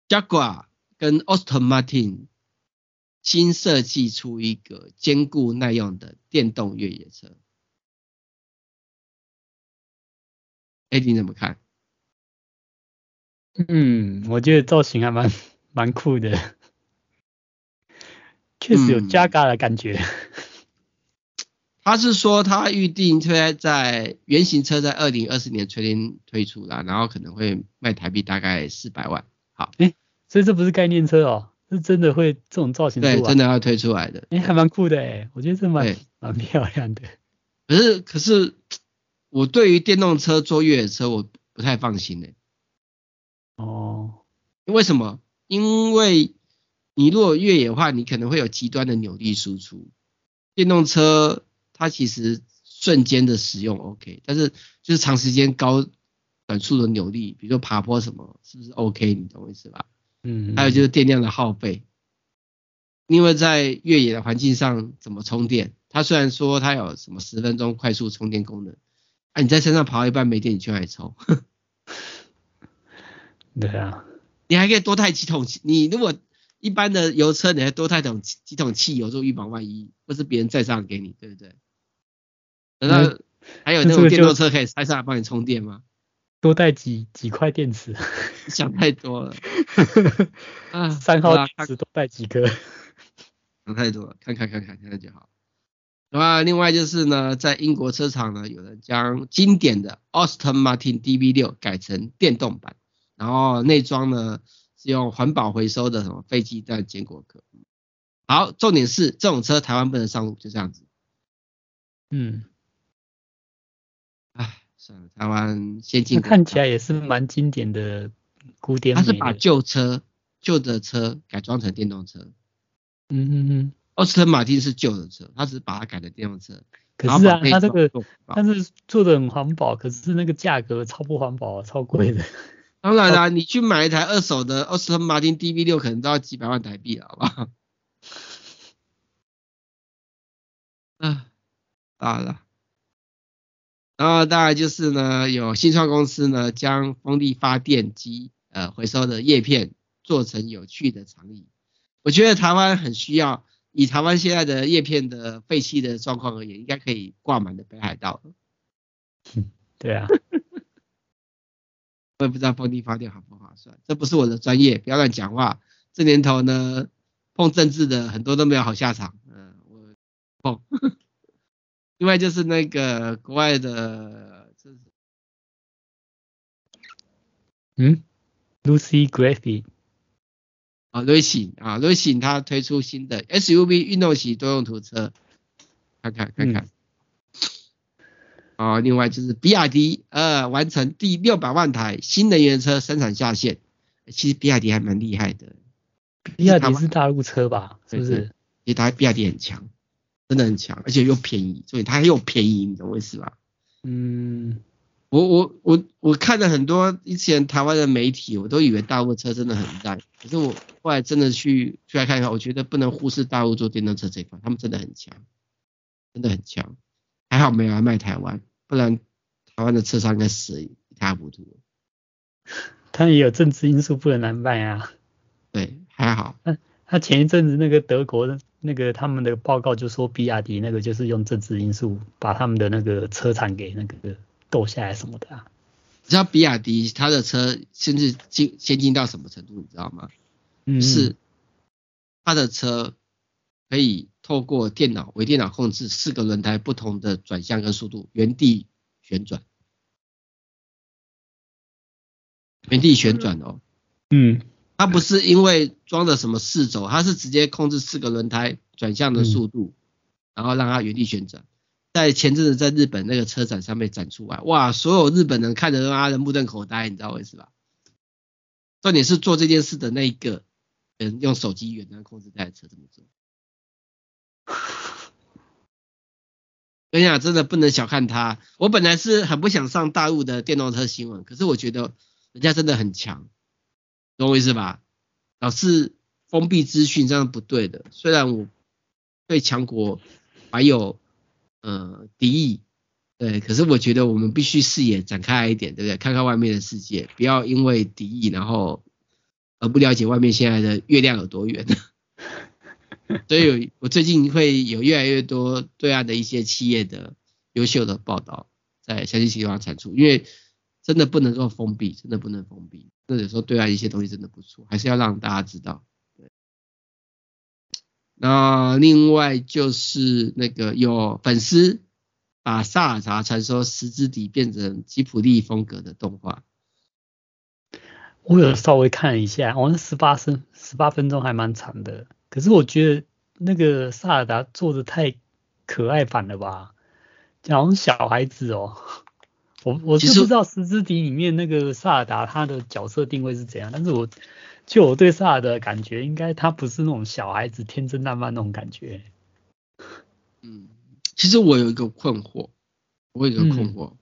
Jaguar 跟 Aston Martin 新设计出一个坚固耐用的电动越野车。哎，你怎么看？嗯，我觉得造型还蛮蛮酷的，确实有 Jaguar 的感觉。他是说他预定推在原型车在二零二四年春天推出啦，然后可能会卖台币大概四百万。好，所以这不是概念车哦，是真的会这种造型出来？对，真的要推出来的。哎、欸，还蛮酷的哎，我觉得这蛮蛮漂亮的。可是可是，我对于电动车坐越野车我不太放心哎。哦，为什么？因为你如果越野的话，你可能会有极端的扭力输出。电动车它其实瞬间的使用 OK，但是就是长时间高短速的扭力，比如说爬坡什么，是不是 OK？你懂我意思吧？嗯。还有就是电量的耗费，因为在越野的环境上怎么充电？它虽然说它有什么十分钟快速充电功能，啊，你在身上跑一半没电，你去哪里充？(laughs) 对啊，你还可以多带几桶，你如果。一般的油车，你还多带桶几桶汽油，做预防万一，或是别人载上给你，对不对？难道还有那种电动车可以塞上来帮你充电吗？多带几几块电池，想太多了。(laughs) 啊，三号电池多带几颗，想太多了，看看看看看看就好。那另外就是呢，在英国车厂呢，有人将经典的 Austin Martin DB6 改成电动版，然后内装呢。是用环保回收的什么废鸡蛋坚果壳。好，重点是这种车台湾不能上路，就这样子。嗯，哎，台湾先进。看起来也是蛮经典的古典。它是把旧车旧的车改装成电动车。嗯嗯嗯。奥斯顿马丁是旧的车，它只是把它改成电动车。可是啊，它这个但是做的很环保，可是那个价格超不环保，超贵的。当然啦，你去买一台二手的奥斯顿马丁 DB 六可能都要几百万台币了，好不好？(laughs) 啊，好了，然后当然就是呢，有新创公司呢，将风力发电机呃回收的叶片做成有趣的长椅。我觉得台湾很需要，以台湾现在的叶片的废弃的状况而言，应该可以挂满的北海道。对啊。(laughs) 我也不知道风力发电好不划算，这不是我的专业，不要乱讲话。这年头呢，碰政治的很多都没有好下场。嗯，我碰。(laughs) 另外就是那个国外的，这是嗯，Lucy Gravy 啊，Lucid 啊，Lucid 它推出新的 SUV 运动型多用途车，看看看看。嗯哦，另外就是比亚迪，呃，完成第六百万台新能源车生产下线。其实比亚迪还蛮厉害的，比亚迪是大陆车吧？是不是？其实它比亚迪很强，真的很强，而且又便宜，所以它又便宜，你懂我意思吧？嗯，我我我我看了很多以前台湾的媒体，我都以为大陆车真的很烂，可是我后来真的去去来看一看，我觉得不能忽视大陆做电动车这一块，他们真的很强，真的很强。还好没有来卖台湾，不然台湾的车商应该死一塌糊涂。他也有政治因素不能来卖啊。对，还好。他他前一阵子那个德国的那个他们的报告就说，比亚迪那个就是用政治因素把他们的那个车厂给那个斗下来什么的啊。你知道比亚迪他的车甚至进先进到什么程度，你知道吗？嗯，是他的车可以。透过电脑微电脑控制四个轮胎不同的转向跟速度，原地旋转，原地旋转哦。嗯，它不是因为装的什么四轴，它是直接控制四个轮胎转向的速度，然后让它原地旋转。在前阵子在日本那个车展上面展出来，哇，所有日本人看着都妈的目瞪口呆，你知道为什么吧？重点是做这件事的那一个人用手机远端控制这台车这么做。(laughs) 跟你讲，真的不能小看他。我本来是很不想上大陆的电动车新闻，可是我觉得人家真的很强，懂我意思吧？老是封闭资讯这样不对的。虽然我对强国怀有呃敌意，对，可是我觉得我们必须视野展开一点，对不对？看看外面的世界，不要因为敌意，然后而不了解外面现在的月亮有多圆。(laughs) 所以有，我最近会有越来越多对岸的一些企业的优秀的报道在详细地方产出，因为真的不能够封闭，真的不能封闭。那有时候对岸一些东西真的不错，还是要让大家知道。对，那另外就是那个有粉丝把萨尔达传说十之底变成吉卜力风格的动画。我有稍微看一下，哦，那十八分十八分钟还蛮长的。可是我觉得那个萨尔达做的太可爱版了吧，好像小孩子哦。我我是不知道十之敌里面那个萨尔达他的角色定位是怎样，但是我就我对萨尔的感觉，应该他不是那种小孩子天真烂漫那种感觉。嗯，其实我有一个困惑，我有一个困惑。嗯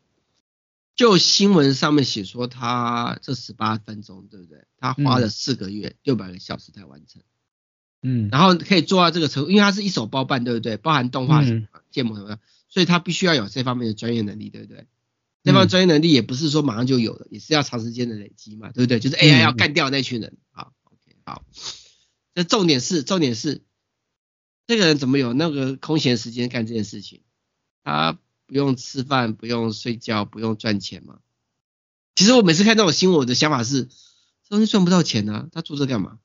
就新闻上面写说，他这十八分钟，对不对？他花了四个月六百个小时才完成。嗯，然后可以做到这个程度，因为他是一手包办，对不对？包含动画、嗯、建模什么的，所以他必须要有这方面的专业能力，对不对？这方专业能力也不是说马上就有的，也是要长时间的累积嘛，对不对？就是 AI 要干掉那群人。好，OK，好。这重点是，重点是，这个人怎么有那个空闲时间干这件事情？他。不用吃饭，不用睡觉，不用赚钱吗？其实我每次看这种新闻，我的想法是，这东西赚不到钱啊，他做这干嘛？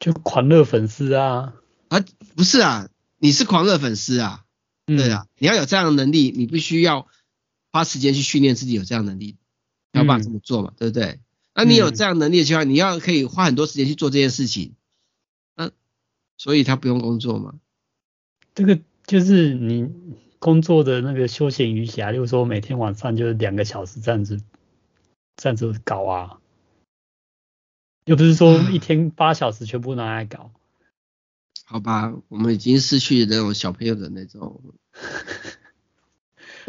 就狂热粉丝啊？啊，不是啊，你是狂热粉丝啊？嗯、对啊，你要有这样的能力，你必须要花时间去训练自己有这样能力，要不然怎么做嘛？嗯、对不对？那你有这样能力的情况，你要可以花很多时间去做这件事情，那所以他不用工作嘛？这个就是你。工作的那个休闲余暇，就是说每天晚上就是两个小时这样子，这样子搞啊，又不是说一天八小时全部拿来搞。好吧，我们已经失去那种小朋友的那种。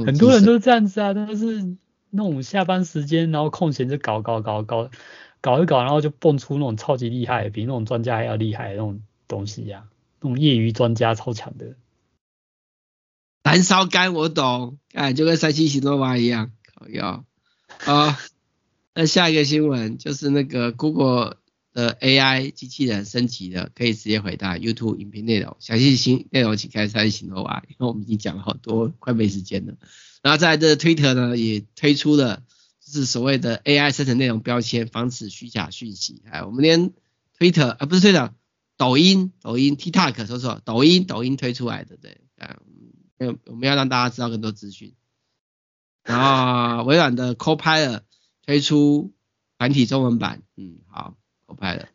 很多人都这样子啊，都是那种下班时间，然后空闲就搞搞搞搞搞一搞，然后就蹦出那种超级厉害，比那种专家还要厉害的那种东西呀、啊，那种业余专家超强的。燃烧干我懂，哎，就跟三星型诺瓦一样，靠腰。好，那下一个新闻就是那个 Google 的 AI 机器人升级了，可以直接回答 YouTube 影片内容。详细新内容请看三星型诺瓦，因为我们已经讲了好多，快没时间了。然后在这 Twitter 呢也推出了，就是所谓的 AI 生成内容标签，防止虚假讯息。哎，我们连 Twitter 啊不是 Twitter，抖音抖音 TikTok 说错，抖音抖音推出来的对，嗯。我们要让大家知道更多资讯。然后微软的 Copilot 推出繁体中文版，嗯，好，Copilot。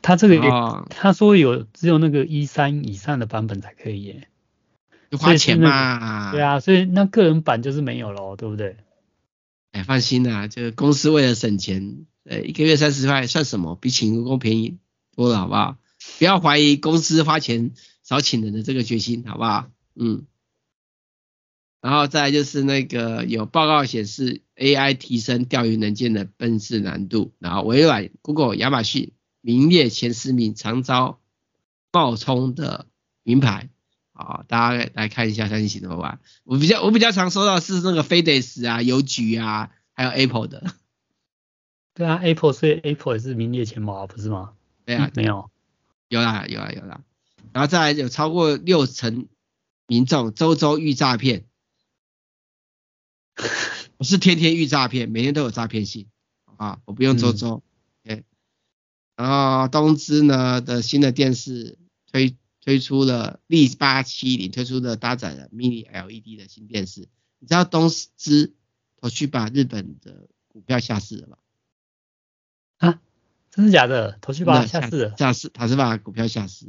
他这个也，他说有只有那个一三以上的版本才可以耶。就花钱嘛。对啊，所以那个人版就是没有咯，对不对？哎，放心啦，这个公司为了省钱，呃，一个月三十块算什么？比请员工便宜多了，好不好？不要怀疑公司花钱少请人的这个决心，好不好？嗯，然后再就是那个有报告显示 AI 提升钓鱼能见的辨识难度，然后微软、Google、亚马逊名列前十名常遭冒充的名牌，好，大家来看一下三星怎么玩。我比较我比较常收到的是那个 FedEx 啊、邮局啊，还有 Apple 的。对啊，Apple 所以 Apple 也是名列前茅啊，不是吗？对啊，没有，有啦有啦有啦，然后再来有超过六成。民众周周遇诈骗，(laughs) 我是天天遇诈骗，每天都有诈骗信啊，我不用周周。嗯、然后东芝呢的新的电视推推出了力八七零推出了搭载了 Mini LED 的新电视，你知道东芝跑去把日本的股票下市了吧？啊，真的假的？跑去把下市了？下市，他是把股票下市。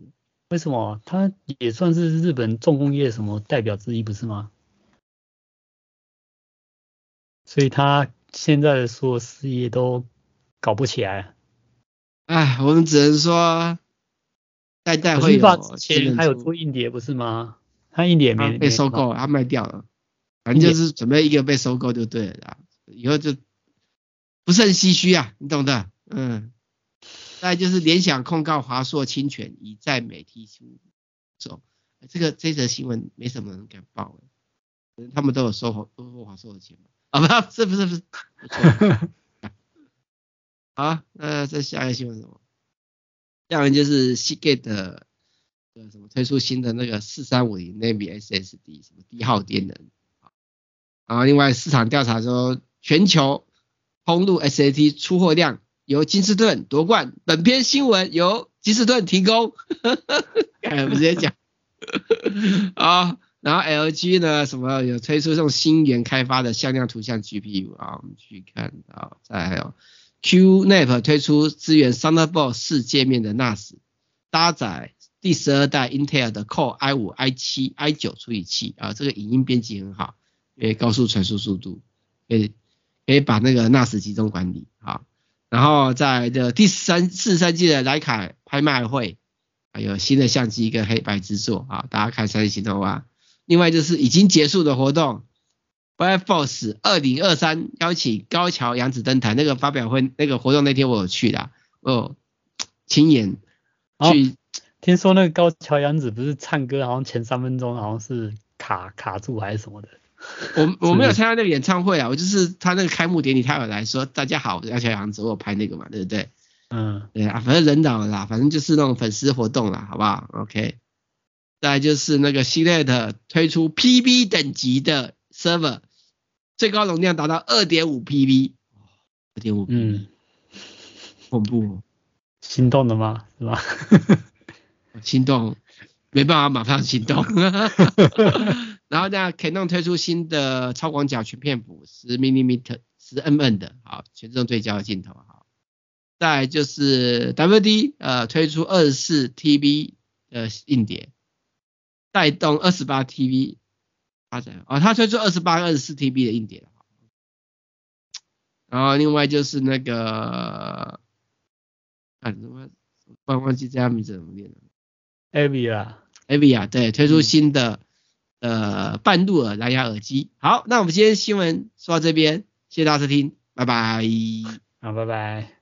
为什么？他也算是日本重工业什么代表之一，不是吗？所以他现在的所有事业都搞不起来。哎，我们只能说代代会有。之前还有做硬碟不是吗？他硬碟没被收购，他卖掉了。反正就是准备一个被收购就对了，以后就不是很唏嘘啊，你懂的，嗯。再就是联想控告华硕侵权，已在美提出走。这个这则新闻没什么人敢报，他们都有收华都收华硕的钱嘛？啊不，是不是不是。(laughs) 好，那再下一个新闻什么？下面就是 Seagate 的什么推出新的那个四三五零 NAND SSD，什么低耗电的。然后另外市场调查说，全球通路 SAT 出货量。由金士顿夺冠。本篇新闻由金士顿提供，(laughs) (laughs) 哎，我直接讲啊。然后 LG 呢，什么有推出这种晶圆开发的向量图像 GPU 啊，我们去看到，再还有 QNAP 推出支援 Thunderbolt 四界面的 NAS，搭载第十二代 Intel 的 Core i5、i7、i9 处理器啊，这个影音编辑很好，因为高速传输速度，可以可以把那个 NAS 集中管理啊。然后在这第三四三季的徕卡拍卖会，还有新的相机跟黑白制作啊，大家看三星的话。另外就是已经结束的活动，Bright Force 二零二三邀请高桥阳子登台，那个发表会那个活动那天我有去的，我有亲眼去、哦。听说那个高桥洋子不是唱歌，好像前三分钟好像是卡卡住还是什么的。我我没有参加那个演唱会啊，我就是他那个开幕典礼，他有来说大家好，高桥阳子，我有拍那个嘛，对不对？嗯，对啊，反正人倒了啦，反正就是那种粉丝活动啦，好不好？OK。再就是那个 Seagate 推出 PB 等级的 server，最高容量达到二点五 PB，二点五，嗯，恐怖哦，心动了吗？是吧？(laughs) 心动，没办法马上心动。(laughs) 然后呢，Canon 推出新的超广角全片幅十 m i l i m e t e r 十 mm 的，好，全自动对焦的镜头，好。再来就是 WD 呃推出二十四 TB 的硬碟。带动二十八 TB 发展。啊，它推出二十八、二十四 TB 的硬碟，然后另外就是那个啊怎么，忘忘记这家名字怎么念了，Avia，Avia 对，推出新的呃半入耳蓝牙耳机。好，那我们今天新闻说到这边，谢谢大家收听，拜拜，好，拜拜。